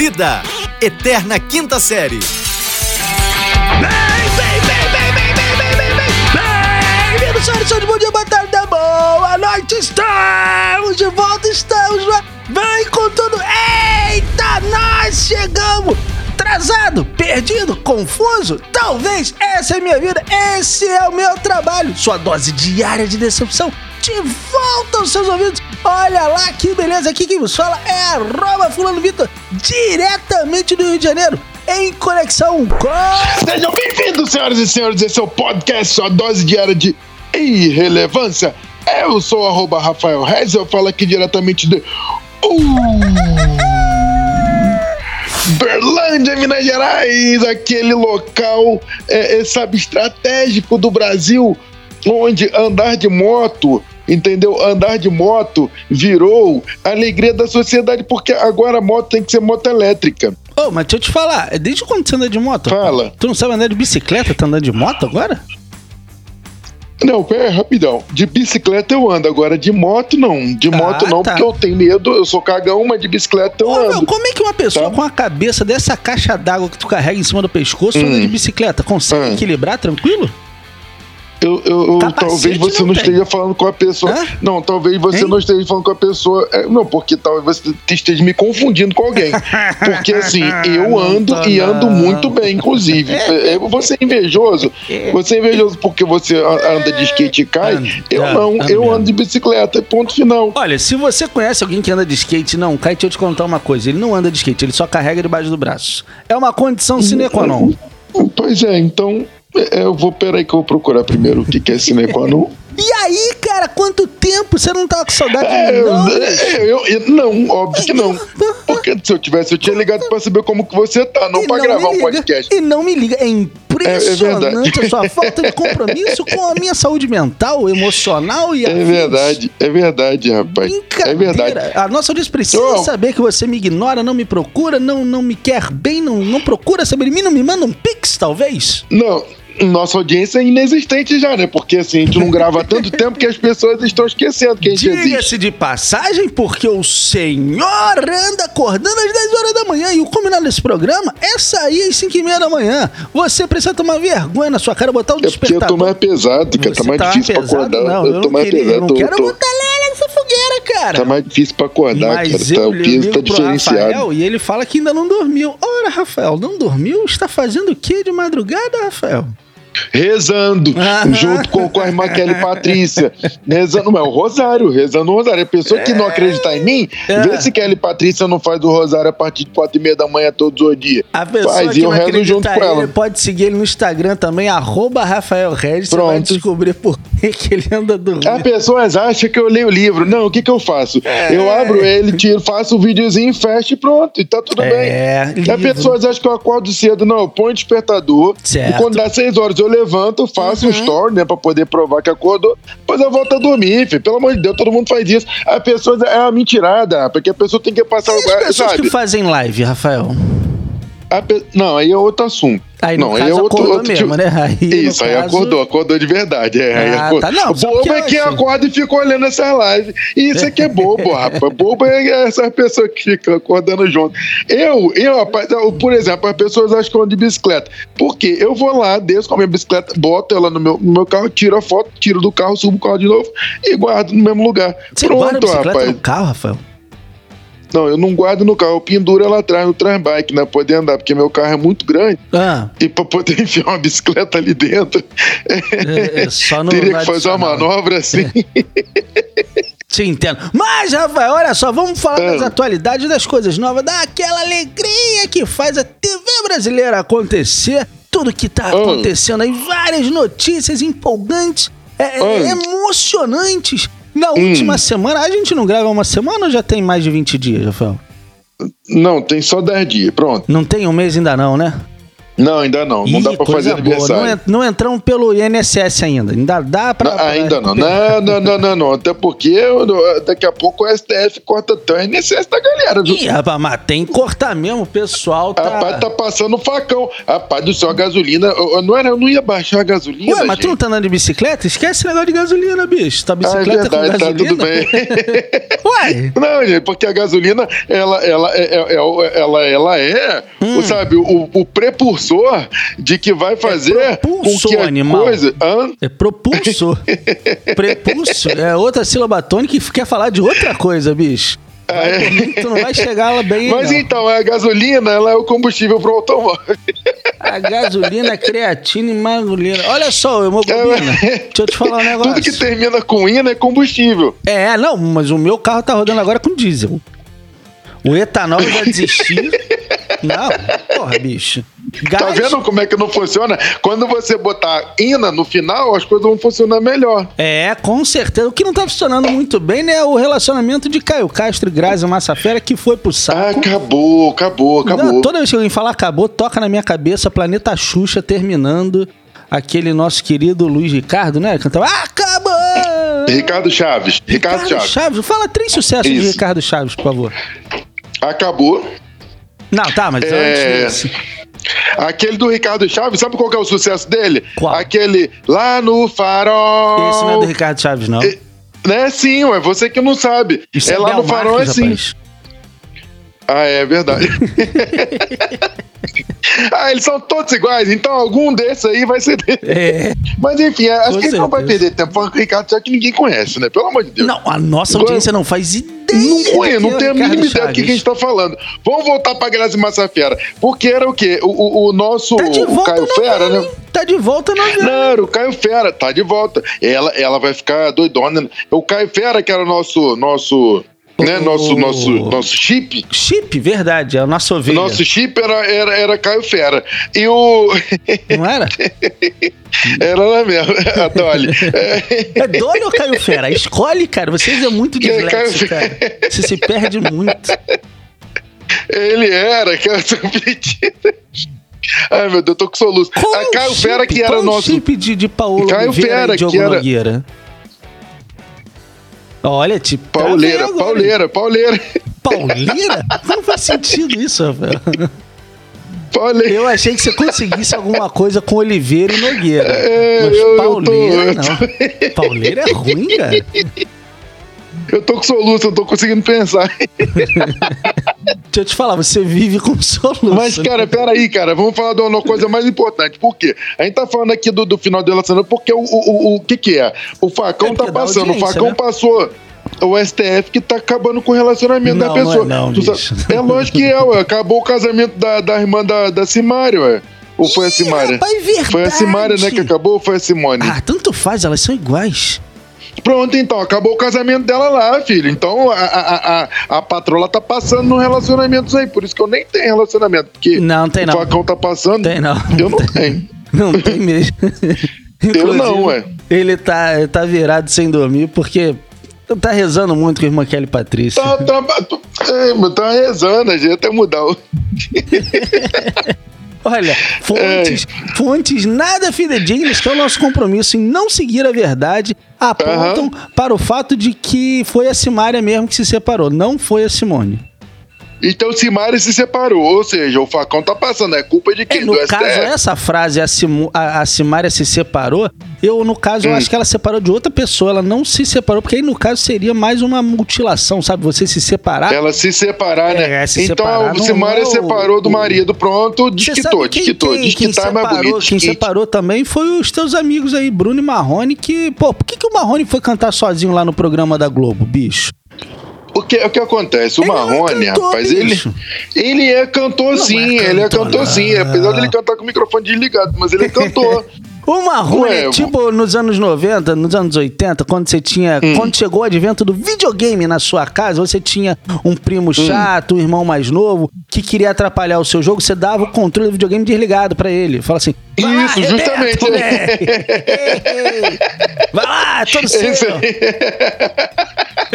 Vida, Eterna Quinta Série. Bem-vindos, senhoras e senhores, bom dia, boa tarde, boa noite, estamos de volta, estamos lá, vem com tudo, eita, nós chegamos, atrasado, perdido, confuso, talvez essa é minha vida, esse é o meu trabalho, sua dose diária de decepção, de volta aos seus ouvidos, olha lá que beleza, aqui quem vos fala é arroba fulano Vitor, diretamente do Rio de Janeiro, em conexão com... Sejam bem-vindos, senhoras e senhores, esse é o podcast, sua dose diária de irrelevância. Eu sou arroba Rafael Reis, eu falo aqui diretamente de Berlândia, Minas Gerais, aquele local, é, é, sabe, do Brasil, onde andar de moto entendeu? Andar de moto virou a alegria da sociedade, porque agora a moto tem que ser moto elétrica. Ô, mas deixa eu te falar, desde quando você anda de moto? Fala. Tu não sabe andar de bicicleta, tá andando de moto agora? Não, pera, rapidão. De bicicleta eu ando, agora de moto não. De Ah, moto não, tá. porque eu tenho medo, eu sou cagão, mas de bicicleta eu Ô, meu, ando. como é que uma pessoa Tá. com a cabeça dessa caixa d'água que tu carrega em cima do pescoço anda Hum. de bicicleta? Consegue Hum. equilibrar tranquilo? Eu, eu- talvez você não não, esteja falando com a pessoa. Hã? Não, talvez você Hein? não esteja falando com a pessoa. é, não, porque talvez você esteja me confundindo com alguém. Porque assim, eu Não ando tô e não. ando muito bem, inclusive. É, é, Você é invejoso. Você é invejoso porque você anda de skate e cai. Ando, eu não, ando eu ando de bicicleta, ponto final. Olha, se você conhece alguém que anda de skate não cai, deixa eu te contar uma coisa. Ele não anda de skate, ele só carrega debaixo do braço. É uma condição sine qua non. Pois é, então. É, Eu vou, peraí que eu vou procurar primeiro o que que é sine qua non. E aí, cara, quanto tempo você não tava com saudade É, de mim, não? é, eu, eu- não, óbvio que não. Porque se eu tivesse, eu tinha ligado pra saber como que você tá, não E pra me gravar um podcast. E não me liga. É impressionante verdade. a sua falta de compromisso com a minha saúde mental, emocional e É afins. verdade, é verdade, rapaz. É verdade. A nossa audiência precisa saber que você me ignora, não me procura, não, não me quer bem, não, não procura saber de mim, não me manda um pix, talvez? Não, nossa audiência é inexistente já, né? Porque assim, a gente não grava há tanto tempo que as pessoas estão esquecendo que a gente existe. Diga-se de passagem, porque o senhor anda acordando às 10 horas da manhã e o combinado desse programa é sair às 5 e meia da manhã. Você precisa tomar vergonha na sua cara, botar o É porque eu tô mais pesado, cara. Tá mais difícil pra pesado? acordar. Não, eu, eu tô não mais queria, eu pesado. não eu quero tô- botar lenha nessa fogueira, cara. Tá mais difícil pra acordar, Mas cara. Tá, eu o peso ligo tá diferenciado. Rafael e ele fala que ainda não dormiu. Ora, Rafael, não dormiu? Está fazendo o que de madrugada, Rafael? Rezando, junto com, com a irmã Kelly Patrícia. Rezando, é o Rosário, rezando o Rosário. A pessoa que não acreditar em mim, É. vê se Kelly Patrícia não faz o Rosário a partir de quatro e meia da manhã todos os dias. A pessoa faz, que e eu não rezo junto com ele ela. pode seguir ele no Instagram também, arroba Rafael Regis. Você vai Pronto. descobrir por que ele anda dormindo. As pessoas acham que eu leio o livro. Não, o que, que eu faço? É. Eu abro ele, tiro, faço o videozinho, fecho e pronto, e tá tudo É, bem. livro. As pessoas acham que eu acordo cedo. Não, eu ponho o despertador. Certo. E quando dá seis horas eu levanto, faço um story, né, pra poder provar que acordou. Depois eu volto a dormir, filho. Pelo amor de Deus, todo mundo faz isso. As pessoas é uma mentirada, porque a pessoa tem que passar E as pessoas sabe? que fazem live, Rafael? A pe- Não, aí é outro assunto. Aí, não, aí é outro, outro mesmo, tipo- né? Aí, Isso, aí caso- acordou, acordou de verdade. É, aí Ah, acordou. tá, não, bobo que é eu quem acorda e fica olhando essas lives. E isso aqui é bobo, rapaz. Bobo é essas pessoas que ficam acordando junto. Eu, eu, rapaz, eu, por exemplo, as pessoas acham que eu ando de bicicleta. Por quê? Eu vou lá, desço com a minha bicicleta, boto ela no meu, no meu carro, tiro a foto, tiro do carro, subo o carro de novo e guardo no mesmo lugar. Você guarda a Pronto, bicicleta rapaz. no carro, Rafael? Não, eu não guardo no carro, eu penduro ela atrás no transbike, né? Poder andar, porque meu carro é muito grande. Ah, E pra poder enfiar uma bicicleta ali dentro, é, é só no teria que fazer uma adicional. manobra assim. Te entendo. Mas, Rafael, olha só, vamos falar Ah. das atualidades, das coisas novas, daquela alegria que faz a TV brasileira acontecer. Tudo que tá Ah. acontecendo aí, várias notícias empolgantes, é, é, Ah. emocionantes. Na Hum. última semana, a gente não grava uma semana ou já tem mais de 20 dias, Rafael? Não, tem só 10 dias, pronto. Não tem um mês ainda não, né? Não, ainda não. Não Ih, dá pra coisa fazer boa. aniversário. Não, en- não entramos pelo INSS ainda. Ainda dá pra. Não, ainda não. Não, não, não, não, não. Até porque eu- daqui a pouco o STF corta até o INSS da galera, viu? Ih, rapaz, mas tem que cortar mesmo. O pessoal tá. Rapaz, tá passando facão. Rapaz do céu, a gasolina. eu- eu não, era, eu não ia baixar a gasolina. Ué, mas tu não gente. tá andando de bicicleta? Esquece esse negócio de gasolina, bicho. Tá Ah, é bicicleta com verdade, tá gasolina? tudo bem. Ué, Não, gente, porque a gasolina, ela, ela, é, é- é- ela, ela é, Hum. sabe, o, o precursor de que vai fazer com propulsor, que a animal. coisa. Hã? é propulsor. Prepulso é outra sílaba tônica que quer falar de outra coisa, bicho. Mim que tu não vai chegar lá bem. É. Mas não. então, a gasolina, ela é o combustível pro automóvel. A gasolina, creatina e magulina. Olha só, hemoglobina. É, Deixa eu te falar um negócio. Tudo que termina com ina é combustível. É, não, mas o meu carro tá rodando agora com diesel. O etanol já desisti. não, porra, bicho. Gás, Tá vendo como é que não funciona? Quando você botar ina no final, as coisas vão funcionar melhor. É, com certeza. O que não tá funcionando muito bem, né, é o relacionamento de Caio Castro e Grazi Massafera, que foi pro Ah, saco. acabou, acabou, acabou. Não, toda vez que alguém falar acabou, toca na minha cabeça Planeta Xuxa terminando aquele nosso querido Luiz Ricardo, né? Cantava Acabou! Ricardo Chaves. Ricardo, Chaves. Fala três sucessos de Isso. Ricardo Chaves, por favor. Acabou. Não, tá, mas É. antes. Aquele do Ricardo Chaves, sabe qual que é o sucesso dele? Qual? Aquele lá no farol. Esse não é do Ricardo Chaves, não. É, Né, sim, é você que não sabe. Isso é lá no farol, é Marques, sim. rapaz. Ah, é verdade. ah, eles são todos iguais, então algum desses aí vai ser dele. É. Mas enfim, acho Com que não vai perder tempo falando que o Ricardo Chaves que ninguém conhece, né? Pelo amor de Deus. Não, a nossa audiência não faz ideia. Não do conheço, não tenho a mínima ideia do que, que a gente tá falando. Vamos voltar pra Grazi Massafera. Porque era o quê? O, o- o nosso Tá o Caio Fera, né? Tá de volta na. Não, era o Caio Fera, tá de volta. Ela, ela vai ficar doidona. O Caio Fera, que era o nosso, nosso, né, O- nosso, nosso, nosso chip. Chip, verdade, é a nossa ovelha. Nosso chip era, era, era Caio Fera. E o. Não era? era lá mesmo, a Dolly. É Dolly ou Caio Fera? Escolhe, cara. Vocês é muito é dislexo, cara. Você se perde muito. Ele era, que era submetido. Ai, meu Deus, eu tô com soluço. Qual a é o Caio? Fera, que era Qual é o nosso. chip de, de Paulo Caio Oliveira Fera, e Diogo que era- Nogueira? Olha, tipo... Pauleira, agora. pauleira, pauleira. Pauleira? Não faz sentido isso, Rafael. Pauleira. Eu achei que você conseguisse alguma coisa com Oliveira e Nogueira. É, Mas eu- eu tô- Pauleira, eu não. Pauleira é ruim, cara. Eu tô com soluço, eu tô conseguindo pensar. Deixa eu te falar, você vive com soluço. Mas, cara, peraí, cara, vamos falar de uma coisa mais importante. Por quê? A gente tá falando aqui do, do final do relacionamento, porque o, o, o, o que que é? O facão É tá passando, o facão né? passou. O STF que tá acabando com o relacionamento Não, da pessoa. não é não, sabe- é lógico que é, ué. Acabou o casamento da, da irmã da, da Simária, ué. Ou foi a Ih, Simária? rapaz, verdade. Foi a Simária, né, que acabou ou foi a Simone? Ah, tanto faz, elas são iguais. Pronto, então, acabou o casamento dela lá, filho. Então a, a, a, a patroa tá passando no relacionamentos aí. Por isso que eu nem tenho relacionamento. Porque Não, tem não. o facão tá passando. Tem não. Eu não tenho. Não tem mesmo. Eu não, ué. Ele tá, tá virado sem dormir porque tá rezando muito com a irmã Kelly Patrícia. Tá, tá, é, mas tá rezando, a gente até mudar o. Olha, fontes, fontes nada fidedignas, que é o nosso compromisso em não seguir a verdade, apontam para o fato de que foi a Simária mesmo que se separou, não foi a Simone. Então Simária se separou, ou seja, o facão tá passando. É culpa de É, quem? no Do caso, STF. essa frase, a, a, a Simária se separou, eu, no caso, Hum. eu acho que ela separou de outra pessoa, ela não se separou, porque aí, no caso, seria mais uma mutilação, sabe? Você se separar. Ela se separar, né? É, se então separar não Simária é o- separou do marido, pronto, desquitou, quem, desquitou. quem, quem Desquitar é mais separou, bonito. quem separou também foi os teus amigos aí, Bruno e Marrone, que... Pô, por que, que o Marrone foi cantar sozinho lá no programa da Globo, bicho? O que, o que acontece? O Ele não é Marrone, cantor, rapaz, ele, bicho. ele é cantor Não sim, é ele é cantor, cantor sim, não. apesar dele cantar com o microfone desligado, mas ele é cantor. O Marrone Ué, é tipo nos anos 90, nos anos 80, quando você tinha. Hum. Quando chegou o advento do videogame na sua casa, você tinha um Hum. primo chato, um irmão mais novo, que queria atrapalhar o seu jogo, você dava o controle do videogame desligado pra ele. Fala assim. "Vai lá, Isso, justamente. Vai lá, todo seu.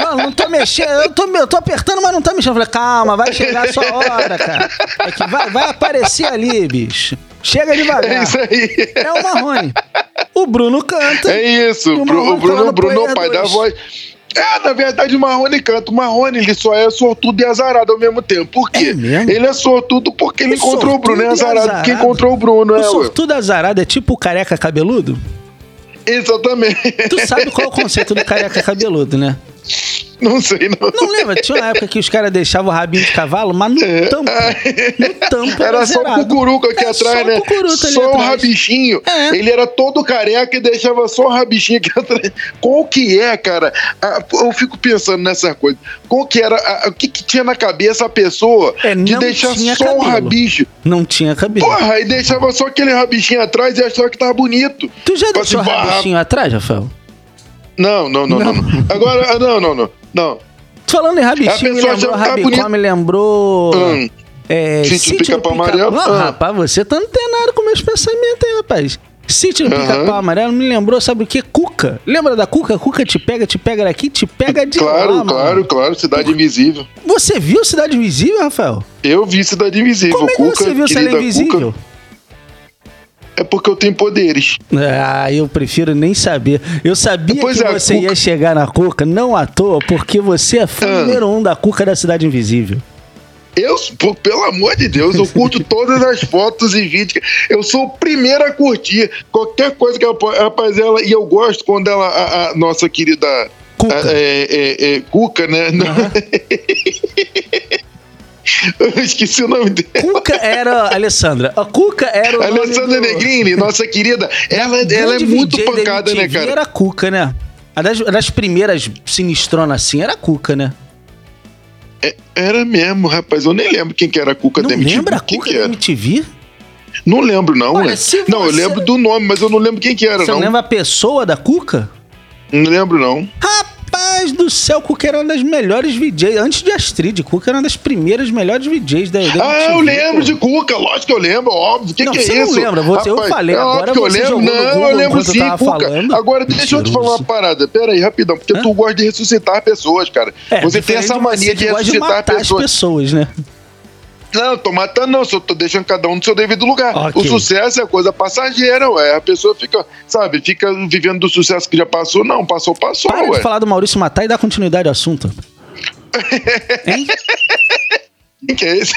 Fala, não tô mexendo, eu tô, eu tô apertando, mas não tá mexendo. Eu falei, calma, vai chegar a sua hora, cara. É vai, vai aparecer ali, bicho. Chega devagar. É isso aí. É o Marrone. O Bruno canta. É isso. E o Bruno, o Bruno, tá Bruno é o pai da voz. É, na verdade, o Marrone canta. O Marrone, ele só é sortudo e azarado ao mesmo tempo. Por quê? É? Ele é sortudo porque ele O encontrou o Bruno. É e azarado porque azarado. encontrou o Bruno, O é, ué. sortudo azarado é tipo o careca cabeludo? Exatamente. Tu sabe qual é o conceito do careca cabeludo, né? Não sei, não. Não lembra? Tinha uma época que os caras deixavam o rabinho de cavalo, mas no tampo. No tampo Era só o zerado. cucuruco aqui É, atrás, só né? O só o atrás. rabichinho. É. Ele era todo careca e deixava só o rabichinho aqui atrás. Qual que é, cara? Eu fico pensando nessa coisa. Qual que era, o que, que tinha na cabeça a pessoa É, de deixar só o cabelo. rabicho? Não tinha cabelo. Porra, e deixava só aquele rabichinho atrás e achava que tava bonito. Tu já Tipo deixou o assim, rabichinho atrás, Rafael? Não, não, não, não. não. Agora, ah, não, não, não. Não. Falando em rabichinho, A me lembrou rabicó, bonito. me lembrou... Hum. É, Sítio do Pica-Pau Amarelo? Ah, Ah. rapaz, você tá antenado com meus pensamentos aí, rapaz. Sítio do. Pica-Pau Amarelo me lembrou, sabe o que? Cuca. Lembra da Cuca? Cuca te pega, te pega daqui, te pega de Claro, lá, claro, mano. claro. Cidade Invisível. Você viu Cidade Invisível, Rafael? Eu vi Cidade Invisível. Como é que Cuca, você viu é querida invisível? Cuca. É porque eu tenho poderes. Ah, eu prefiro nem saber. Eu sabia Pois que é, você Cuca- ia chegar na Cuca, não à toa, porque você é fã Ah. número um da Cuca da Cidade Invisível. Eu, pô, pelo amor de Deus, eu curto todas as fotos e vídeos. Eu sou o primeiro a curtir qualquer coisa que ela. Rapaz, ela, e eu gosto quando ela, a, a nossa querida Cuca. a- é, é, é, Cuca, né? eu esqueci o nome dela. Cuca era Alessandra. A Cuca era o Alessandra do... Negrini, nossa querida, ela, ela é muito pancada, né, cara? Era a Cuca, né? A das, a das primeiras sinistrona assim era a Cuca, né? Era mesmo, rapaz. Eu nem lembro quem que era a Cuca Não da MTV. lembra a Cuca da? MTV? Não lembro, não. Olha, né? se Não, eu você- lembro do nome, mas eu não lembro quem que era, Você não. não lembra a pessoa da Cuca? Não lembro, não. Rapaz do céu, Cuca era uma das melhores VJs. Antes de Astrid, Cuca era uma das primeiras melhores VJs da, da Ah, MTV, eu lembro pô. de Cuca, lógico que eu lembro, óbvio. O que, Não, que é você não isso? lembra, você- eu falei, é agora que eu lembro. Não, Google eu lembro eu sim, tava Cuca. falando. Agora, deixa eu te Mentiroso. falar uma parada. Pera aí, rapidão, porque Hã? tu gosta de ressuscitar pessoas, cara. É, você tem essa de mania de gosta ressuscitar matar pessoas. as pessoas, né? Não, tô matando, não. Só tô deixando cada um no seu devido lugar. Ok. O sucesso é coisa passageira, ué. A pessoa fica, sabe, fica vivendo do sucesso que já passou. Não, passou, passou, Para ué. de falar do Maurício matar e dar continuidade ao assunto. Hein? Quem que é esse?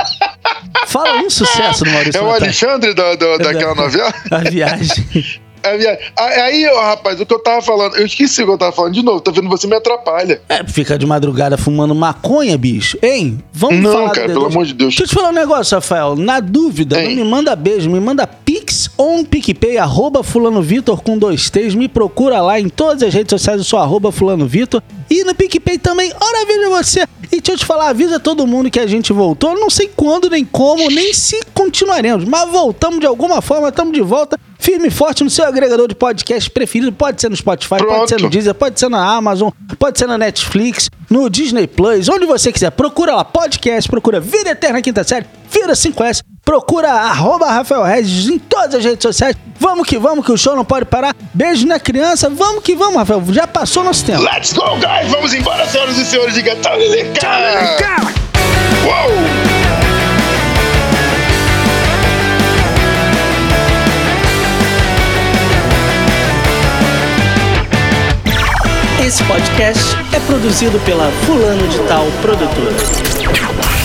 Fala um sucesso do Maurício É o Matar. Alexandre da, da- daquela novela? A viagem. É, via- Aí, ó, rapaz, o que eu tava falando, eu esqueci o que eu tava falando de novo, tá vendo? Você me atrapalha. É, fica de madrugada fumando maconha, bicho. Hein? Vamos Não, falar do cara, D2. pelo amor de Deus. Deixa eu te falar um negócio, Rafael. Na dúvida, Hein? não me manda beijo, me manda pix um PicPay, arroba fulano Vitor com dois T's. Me procura lá em todas as redes sociais, eu sou arroba fulano Vitor. E no PicPay também, ora veja você. E deixa eu te falar, avisa todo mundo que a gente voltou. Não sei quando, nem como, nem se continuaremos. Mas voltamos de alguma forma, estamos de volta. Firme e forte no seu agregador de podcast preferido. Pode ser no Spotify, pode Pronto. ser no Deezer, pode ser na Amazon, pode ser na Netflix, no Disney Plus, onde você quiser. Procura lá, podcast, procura Vida Eterna Quinta Série, Vira 5S, procura arroba Rafael Regis em todas as redes sociais. Vamos que vamos, que o show não pode parar. Beijo na criança, vamos que vamos, Rafael. Já passou nosso tempo. Let's go, guys! Vamos embora, senhoras e senhores, diga tchau, Leleca! Uou! Esse podcast é produzido pela Fulano de Tal Produtora.